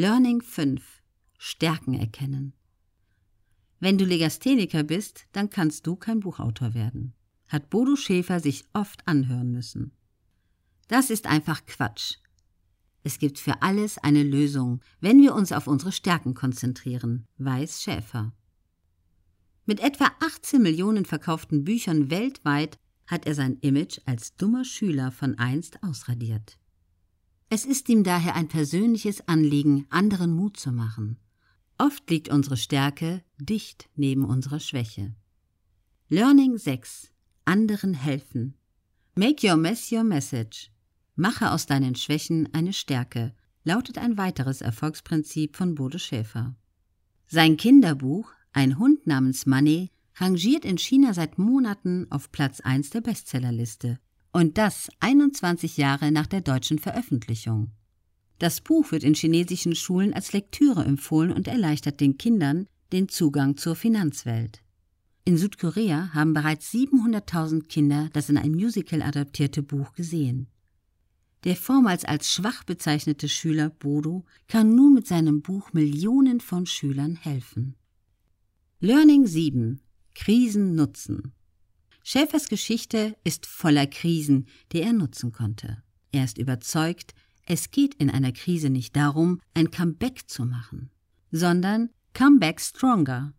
Learning 5 Stärken erkennen. Wenn du Legastheniker bist, dann kannst du kein Buchautor werden, hat Bodo Schäfer sich oft anhören müssen. Das ist einfach Quatsch. Es gibt für alles eine Lösung, wenn wir uns auf unsere Stärken konzentrieren, weiß Schäfer. Mit etwa 18 Millionen verkauften Büchern weltweit hat er sein Image als dummer Schüler von einst ausradiert. Es ist ihm daher ein persönliches Anliegen, anderen Mut zu machen. Oft liegt unsere Stärke dicht neben unserer Schwäche. Learning 6. Anderen helfen. Make your mess your message. Mache aus deinen Schwächen eine Stärke, lautet ein weiteres Erfolgsprinzip von Bode Schäfer. Sein Kinderbuch Ein Hund namens Money rangiert in China seit Monaten auf Platz 1 der Bestsellerliste. Und das 21 Jahre nach der deutschen Veröffentlichung. Das Buch wird in chinesischen Schulen als Lektüre empfohlen und erleichtert den Kindern den Zugang zur Finanzwelt. In Südkorea haben bereits 700.000 Kinder das in ein Musical adaptierte Buch gesehen. Der vormals als schwach bezeichnete Schüler Bodo kann nun mit seinem Buch Millionen von Schülern helfen. Learning 7 Krisen nutzen. Schäfers Geschichte ist voller Krisen, die er nutzen konnte. Er ist überzeugt, es geht in einer Krise nicht darum, ein Comeback zu machen, sondern Comeback stronger.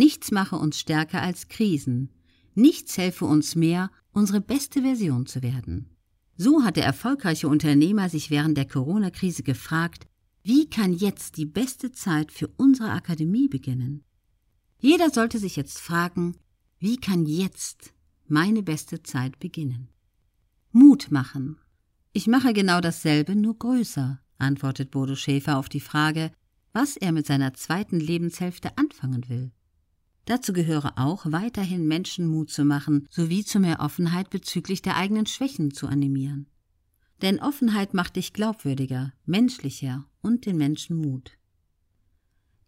Nichts mache uns stärker als Krisen. Nichts helfe uns mehr, unsere beste Version zu werden. So hat der erfolgreiche Unternehmer sich während der Corona-Krise gefragt, wie kann jetzt die beste Zeit für unsere Akademie beginnen? Jeder sollte sich jetzt fragen, wie kann jetzt meine beste Zeit beginnen? Mut machen. Ich mache genau dasselbe, nur größer, antwortet Bodo Schäfer auf die Frage, was er mit seiner zweiten Lebenshälfte anfangen will. Dazu gehöre auch, weiterhin Menschen Mut zu machen, sowie zu mehr Offenheit bezüglich der eigenen Schwächen zu animieren. Denn Offenheit macht dich glaubwürdiger, menschlicher und den Menschen Mut.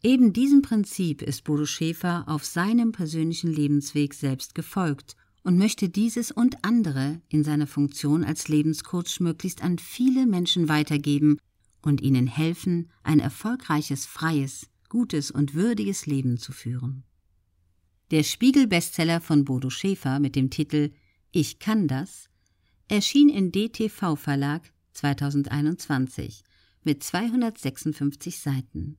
Eben diesem Prinzip ist Bodo Schäfer auf seinem persönlichen Lebensweg selbst gefolgt und möchte dieses und andere in seiner Funktion als Lebenscoach möglichst an viele Menschen weitergeben und ihnen helfen, ein erfolgreiches, freies, gutes und würdiges Leben zu führen. Der Spiegel-Bestseller von Bodo Schäfer mit dem Titel Ich kann das erschien in DTV Verlag 2021 mit 256 Seiten.